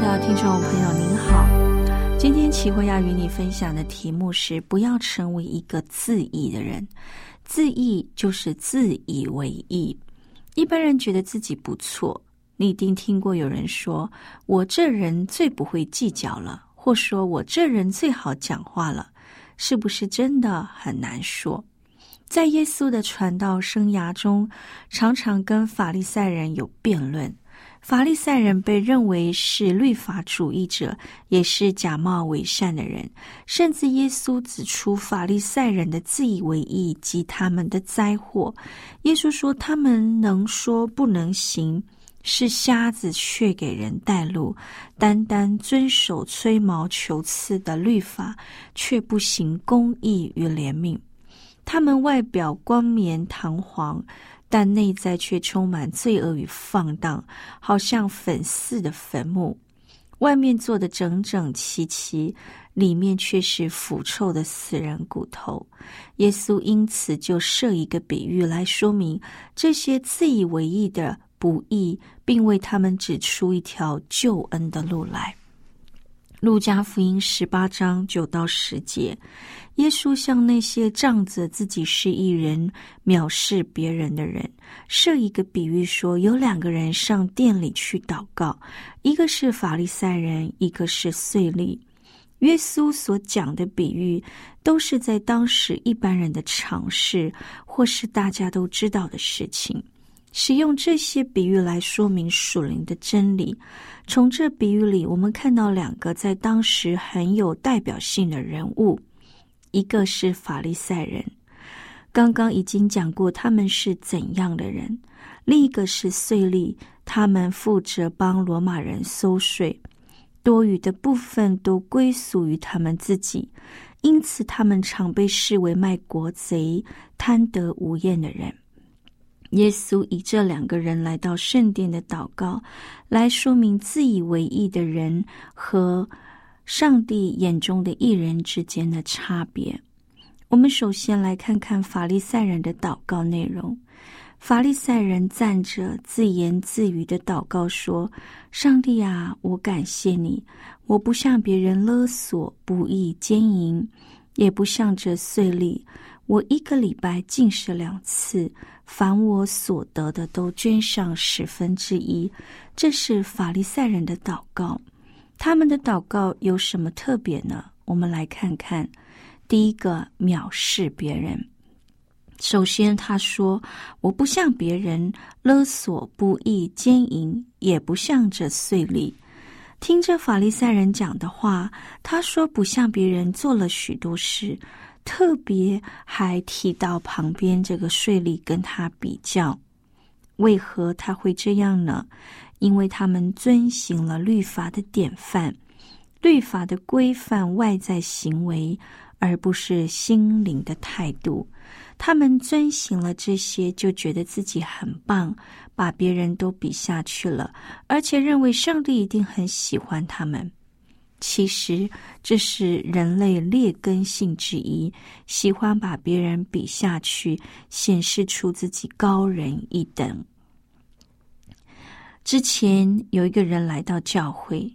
的听众朋友，您好。今天启慧要与你分享的题目是：不要成为一个自意的人。自意就是自以为意。一般人觉得自己不错，你一定听过有人说：“我这人最不会计较了”，或说我这人最好讲话了。是不是真的很难说？在耶稣的传道生涯中，常常跟法利赛人有辩论。法利赛人被认为是律法主义者，也是假冒伪善的人。甚至耶稣指出法利赛人的自以为意及他们的灾祸。耶稣说：“他们能说不能行，是瞎子却给人带路；单单遵守吹毛求疵的律法，却不行公义与怜悯。他们外表光冕堂皇。”但内在却充满罪恶与放荡，好像粉似的坟墓。外面做的整整齐齐，里面却是腐臭的死人骨头。耶稣因此就设一个比喻来说明这些自以为意的不义，并为他们指出一条救恩的路来。路加福音十八章九到十节，耶稣向那些仗着自己是一人、藐视别人的人，设一个比喻，说有两个人上店里去祷告，一个是法利赛人，一个是税吏。耶稣所讲的比喻，都是在当时一般人的常识，或是大家都知道的事情。使用这些比喻来说明属灵的真理。从这比喻里，我们看到两个在当时很有代表性的人物，一个是法利赛人，刚刚已经讲过他们是怎样的人；另一个是税吏，他们负责帮罗马人收税，多余的部分都归属于他们自己，因此他们常被视为卖国贼、贪得无厌的人。耶稣以这两个人来到圣殿的祷告，来说明自以为意的人和上帝眼中的艺人之间的差别。我们首先来看看法利赛人的祷告内容。法利赛人站着自言自语的祷告说：“上帝啊，我感谢你，我不向别人勒索、不义、奸淫，也不向着税吏。我一个礼拜进食两次。”凡我所得的，都捐上十分之一。这是法利赛人的祷告。他们的祷告有什么特别呢？我们来看看。第一个，藐视别人。首先，他说：“我不向别人勒索、不义、奸淫，也不向着税吏。”听着法利赛人讲的话，他说不向别人做了许多事。特别还提到旁边这个税吏跟他比较，为何他会这样呢？因为他们遵行了律法的典范，律法的规范外在行为，而不是心灵的态度。他们遵行了这些，就觉得自己很棒，把别人都比下去了，而且认为上帝一定很喜欢他们。其实这是人类劣根性之一，喜欢把别人比下去，显示出自己高人一等。之前有一个人来到教会，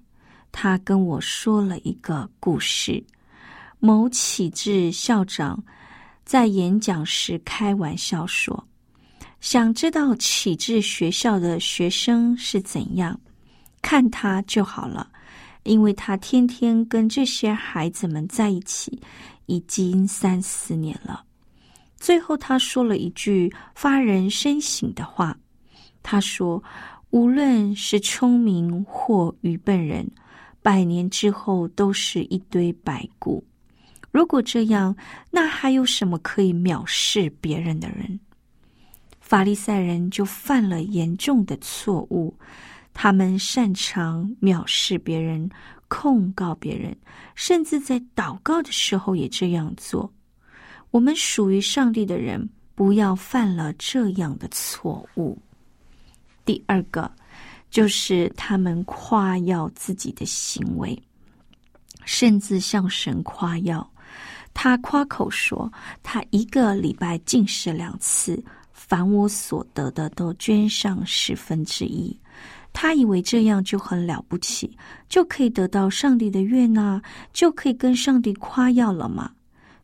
他跟我说了一个故事：某启智校长在演讲时开玩笑说，想知道启智学校的学生是怎样，看他就好了，因为他天天跟这些孩子们在一起，已经三四年了。最后，他说了一句发人深省的话。他说：“无论是聪明或愚笨人，百年之后都是一堆白骨。如果这样，那还有什么可以藐视别人的人？法利赛人就犯了严重的错误。他们擅长藐视别人、控告别人，甚至在祷告的时候也这样做。我们属于上帝的人，不要犯了这样的错误。”第二个，就是他们夸耀自己的行为，甚至向神夸耀。他夸口说，他一个礼拜进食两次，凡我所得的都捐上十分之一。他以为这样就很了不起，就可以得到上帝的悦纳，就可以跟上帝夸耀了吗？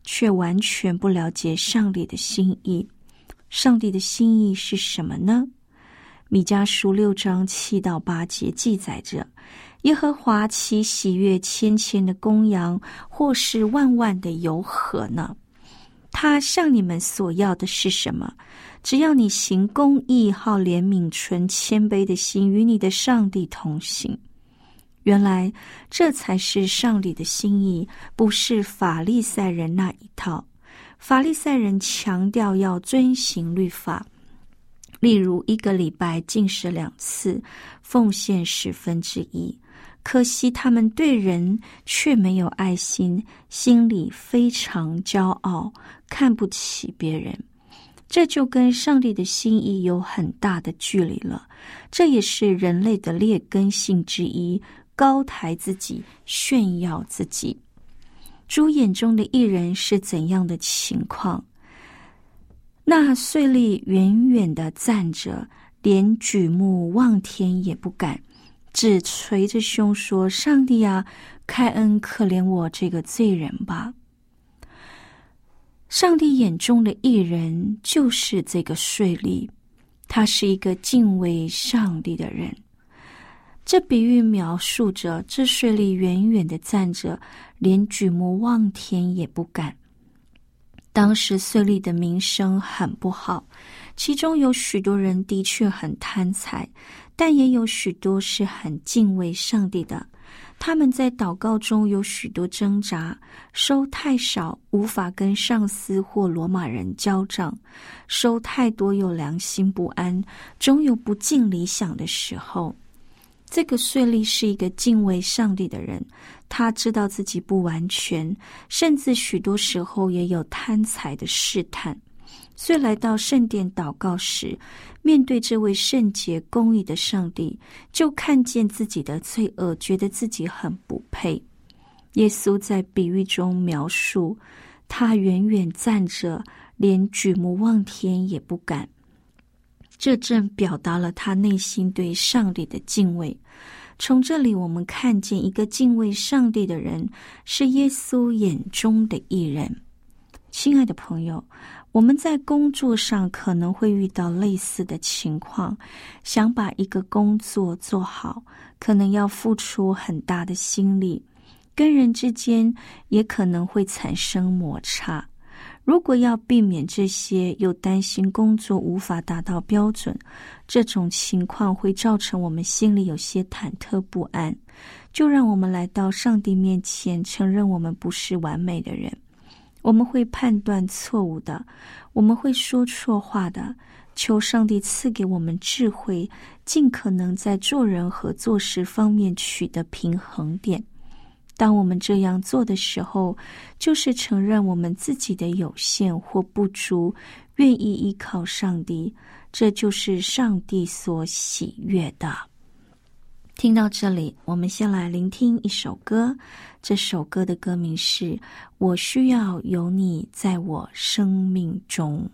却完全不了解上帝的心意。上帝的心意是什么呢？米迦书六章七到八节记载着：耶和华其喜悦千千的公羊，或是万万的油和呢？他向你们所要的是什么？只要你行公义、好怜悯、存谦卑的心，与你的上帝同行。原来这才是上帝的心意，不是法利赛人那一套。法利赛人强调要遵行律法。例如，一个礼拜进食两次，奉献十分之一。可惜他们对人却没有爱心，心里非常骄傲，看不起别人。这就跟上帝的心意有很大的距离了。这也是人类的劣根性之一：高抬自己，炫耀自己。猪眼中的艺人是怎样的情况？那税吏远远的站着，连举目望天也不敢，只捶着胸说：“上帝啊，开恩可怜我这个罪人吧！”上帝眼中的艺人就是这个税吏，他是一个敬畏上帝的人。这比喻描述着这税吏远远的站着，连举目望天也不敢。当时税吏的名声很不好，其中有许多人的确很贪财，但也有许多是很敬畏上帝的。他们在祷告中有许多挣扎，收太少无法跟上司或罗马人交账，收太多又良心不安，总有不尽理想的时候。这个税吏是一个敬畏上帝的人。他知道自己不完全，甚至许多时候也有贪财的试探，所以来到圣殿祷告时，面对这位圣洁公义的上帝，就看见自己的罪恶，觉得自己很不配。耶稣在比喻中描述，他远远站着，连举目望天也不敢。这正表达了他内心对上帝的敬畏。从这里，我们看见一个敬畏上帝的人是耶稣眼中的艺人。亲爱的朋友，我们在工作上可能会遇到类似的情况，想把一个工作做好，可能要付出很大的心力，跟人之间也可能会产生摩擦。如果要避免这些，又担心工作无法达到标准，这种情况会造成我们心里有些忐忑不安。就让我们来到上帝面前，承认我们不是完美的人，我们会判断错误的，我们会说错话的。求上帝赐给我们智慧，尽可能在做人和做事方面取得平衡点。当我们这样做的时候，就是承认我们自己的有限或不足，愿意依靠上帝，这就是上帝所喜悦的。听到这里，我们先来聆听一首歌。这首歌的歌名是《我需要有你在我生命中》。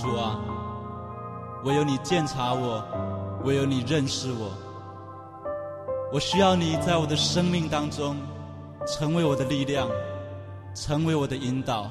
主啊，唯有你鉴察我，唯有你认识我。我需要你在我的生命当中，成为我的力量，成为我的引导。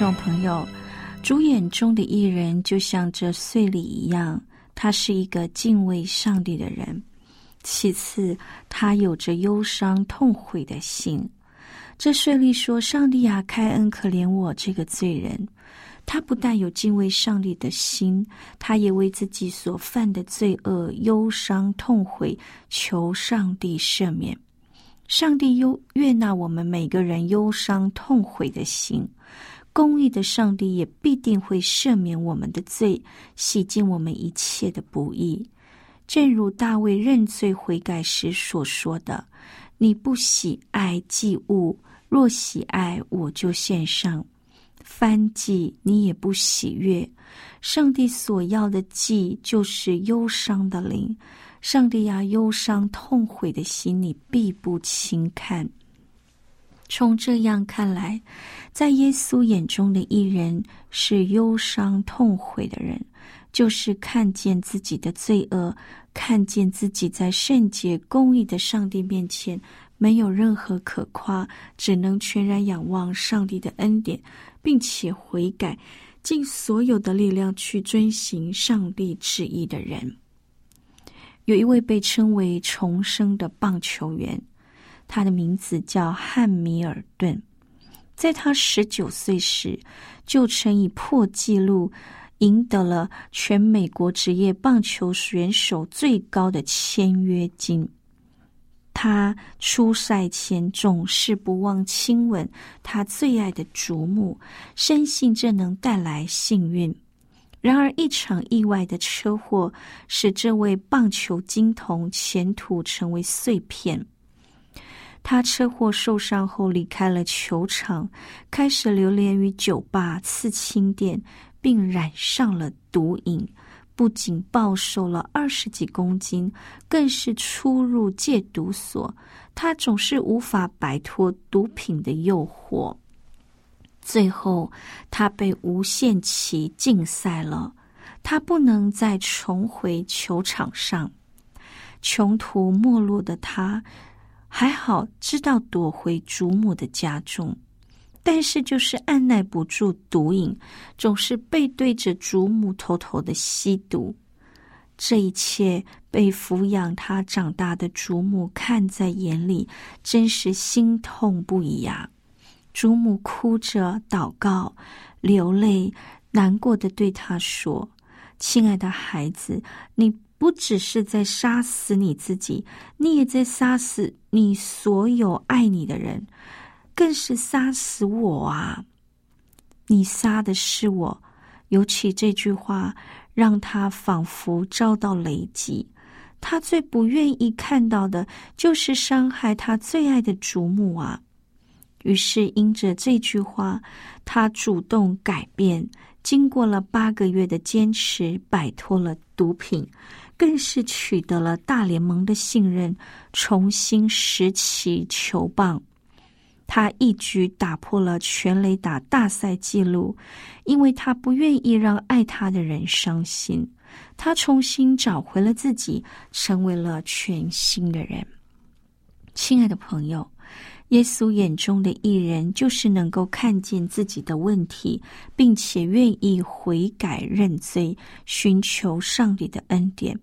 众朋友，主眼中的艺人就像这碎礼一样，他是一个敬畏上帝的人。其次，他有着忧伤痛悔的心。这税吏说：“上帝啊，开恩可怜我这个罪人。”他不但有敬畏上帝的心，他也为自己所犯的罪恶忧伤痛悔，求上帝赦免。上帝忧悦纳我们每个人忧伤痛悔的心。公义的上帝也必定会赦免我们的罪，洗净我们一切的不义。正如大卫认罪悔改时所说的：“你不喜爱祭物，若喜爱，我就献上；翻祭你也不喜悦。上帝所要的祭，就是忧伤的灵。上帝啊，忧伤痛悔的心，你必不轻看。”从这样看来，在耶稣眼中的艺人是忧伤痛悔的人，就是看见自己的罪恶，看见自己在圣洁公义的上帝面前没有任何可夸，只能全然仰望上帝的恩典，并且悔改，尽所有的力量去遵行上帝旨意的人。有一位被称为“重生”的棒球员，他的名字叫汉米尔顿。在他十九岁时，就曾以破纪录赢得了全美国职业棒球选手最高的签约金。他出赛前总是不忘亲吻他最爱的竹木，深信这能带来幸运。然而，一场意外的车祸使这位棒球金童前途成为碎片。他车祸受伤后离开了球场，开始流连于酒吧、刺青店，并染上了毒瘾。不仅暴瘦了二十几公斤，更是出入戒毒所。他总是无法摆脱毒品的诱惑。最后，他被无限期禁赛了。他不能再重回球场上。穷途末路的他，还好知道躲回祖母的家中。但是，就是按耐不住毒瘾，总是背对着祖母偷偷的吸毒。这一切被抚养他长大的祖母看在眼里，真是心痛不已呀！祖母哭着祷告，流泪，难过的对他说：“亲爱的孩子，你不只是在杀死你自己，你也在杀死你所有爱你的人。”更是杀死我啊！你杀的是我。尤其这句话让他仿佛遭到雷击。他最不愿意看到的就是伤害他最爱的祖母啊！于是因着这句话，他主动改变。经过了八个月的坚持，摆脱了毒品，更是取得了大联盟的信任，重新拾起球棒。他一举打破了全垒打大赛纪录，因为他不愿意让爱他的人伤心。他重新找回了自己，成为了全新的人。亲爱的朋友，耶稣眼中的艺人，就是能够看见自己的问题，并且愿意悔改认罪，寻求上帝的恩典。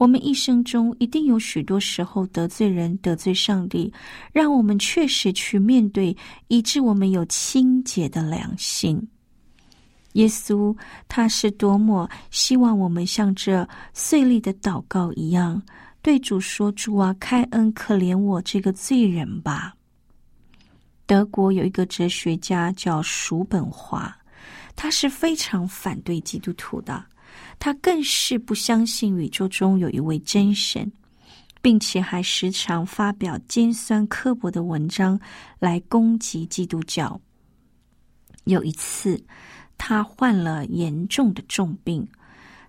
我们一生中一定有许多时候得罪人、得罪上帝，让我们确实去面对，以致我们有清洁的良心。耶稣他是多么希望我们像这碎裂的祷告一样，对主说：“主啊，开恩可怜我这个罪人吧。”德国有一个哲学家叫叔本华，他是非常反对基督徒的。他更是不相信宇宙中有一位真神，并且还时常发表尖酸刻薄的文章来攻击基督教。有一次，他患了严重的重病，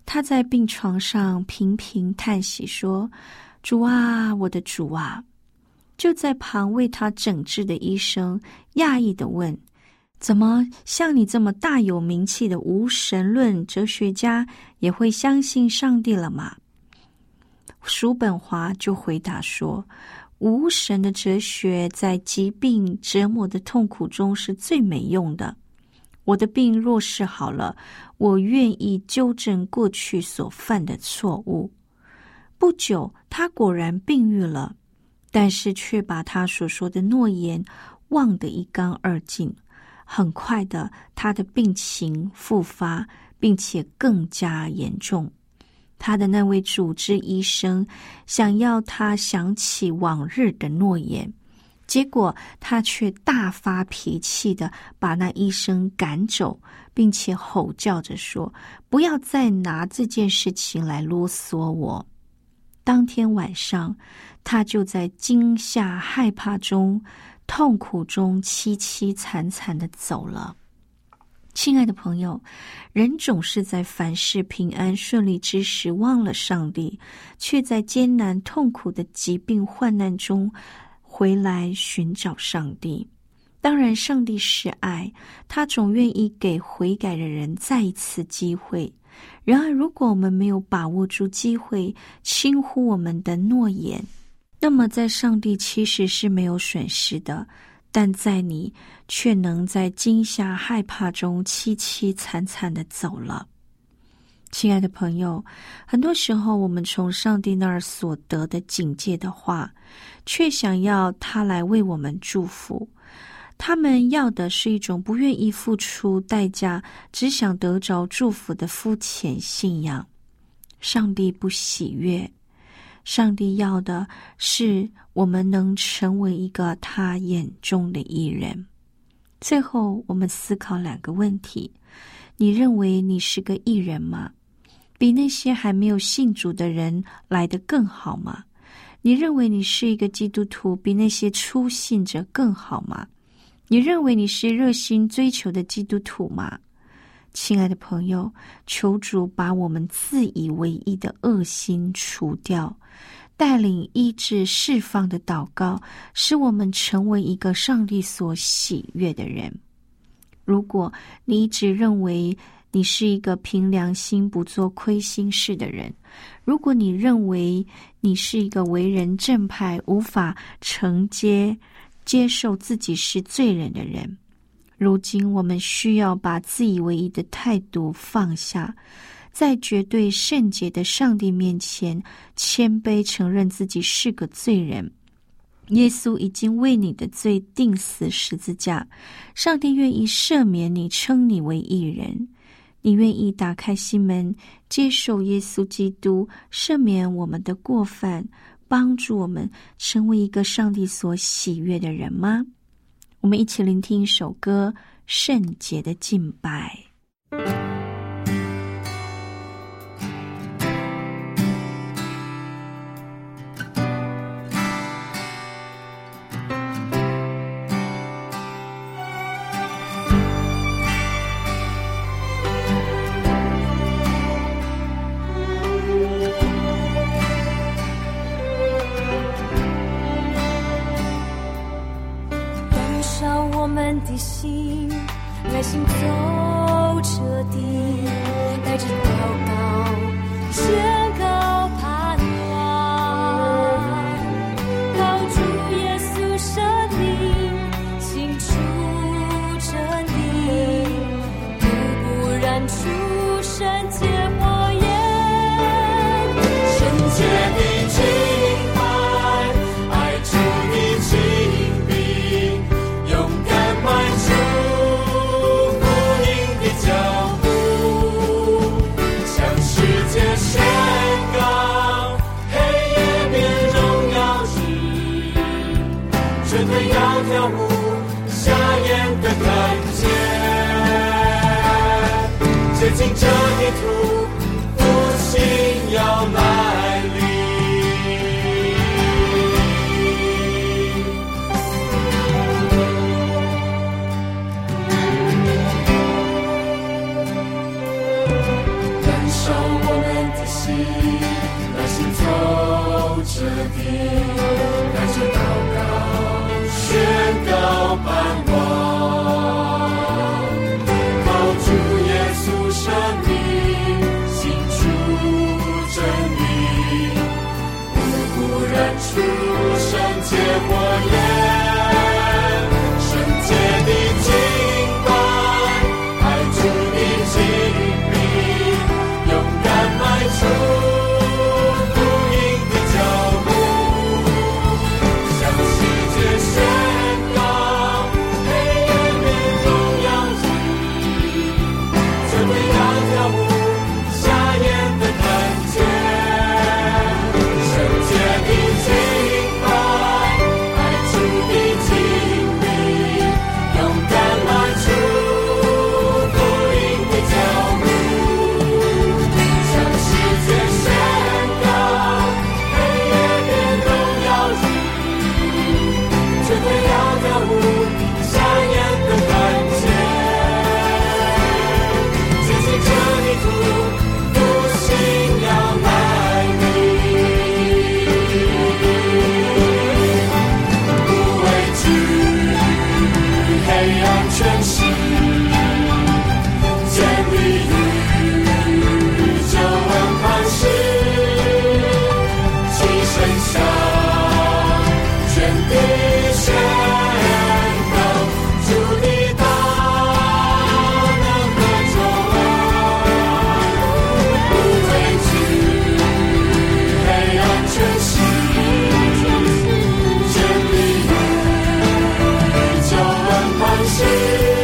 他在病床上频频叹息说：“主啊，我的主啊！”就在旁为他诊治的医生讶异的问。怎么像你这么大有名气的无神论哲学家也会相信上帝了吗？叔本华就回答说：“无神的哲学在疾病折磨的痛苦中是最没用的。我的病若是好了，我愿意纠正过去所犯的错误。”不久，他果然病愈了，但是却把他所说的诺言忘得一干二净。很快的，他的病情复发，并且更加严重。他的那位主治医生想要他想起往日的诺言，结果他却大发脾气的把那医生赶走，并且吼叫着说：“不要再拿这件事情来啰嗦我。”当天晚上，他就在惊吓害怕中。痛苦中凄凄惨惨的走了，亲爱的朋友，人总是在凡事平安顺利之时忘了上帝，却在艰难痛苦的疾病患难中回来寻找上帝。当然，上帝是爱，他总愿意给悔改的人再一次机会。然而，如果我们没有把握住机会，轻忽我们的诺言，那么在上帝其实是没有损失的，但在你却能在惊吓、害怕中凄凄惨惨的走了。亲爱的朋友，很多时候我们从上帝那儿所得的警戒的话，却想要他来为我们祝福。他们要的是一种不愿意付出代价，只想得着祝福的肤浅信仰。上帝不喜悦，上帝要的是我们能成为一个他眼中的艺人。最后，我们思考两个问题：你认为你是个艺人吗？比那些还没有信主的人来得更好吗？你认为你是一个基督徒，比那些初信者更好吗？你认为你是热心追求的基督徒吗？亲爱的朋友，求主把我们自以为意的恶心除掉，带领医治释放的祷告，使我们成为一个上帝所喜悦的人。如果你一直认为你是一个凭良心不做亏心事的人，如果你认为你是一个为人正派、无法承接、接受自己是罪人的人。如今，我们需要把自以为意的态度放下，在绝对圣洁的上帝面前谦卑承认自己是个罪人。耶稣已经为你的罪定死十字架，上帝愿意赦免你，称你为义人。你愿意打开心门，接受耶稣基督赦免我们的过犯，帮助我们成为一个上帝所喜悦的人吗？我们一起聆听一首歌《圣洁的敬拜》。心，耐心走彻底，带着祷告，宣告盼望，靠主耶稣生命，清楚真理，不不染 sing journey through. 心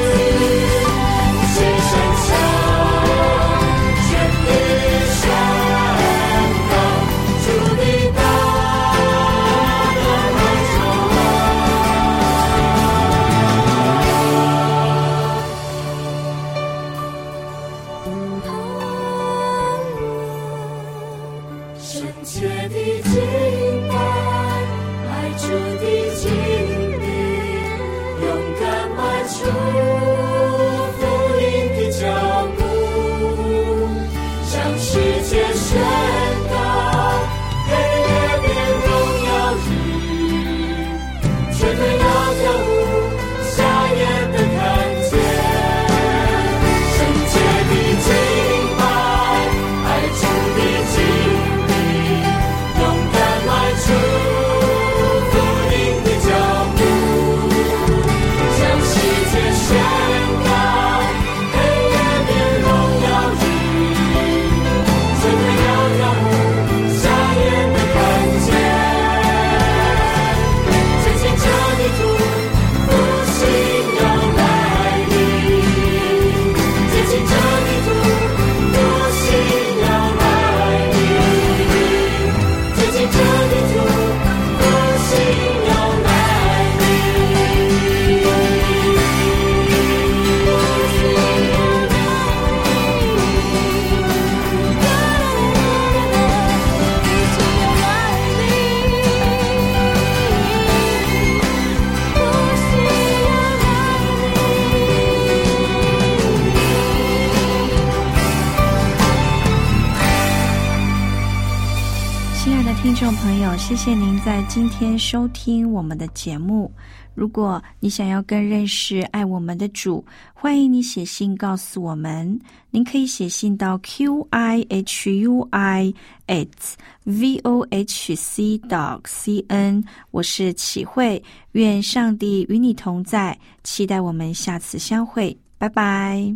众朋友，谢谢您在今天收听我们的节目。如果你想要更认识爱我们的主，欢迎你写信告诉我们。您可以写信到 q i h u i at v o h c dot c n。我是启慧，愿上帝与你同在，期待我们下次相会。拜拜。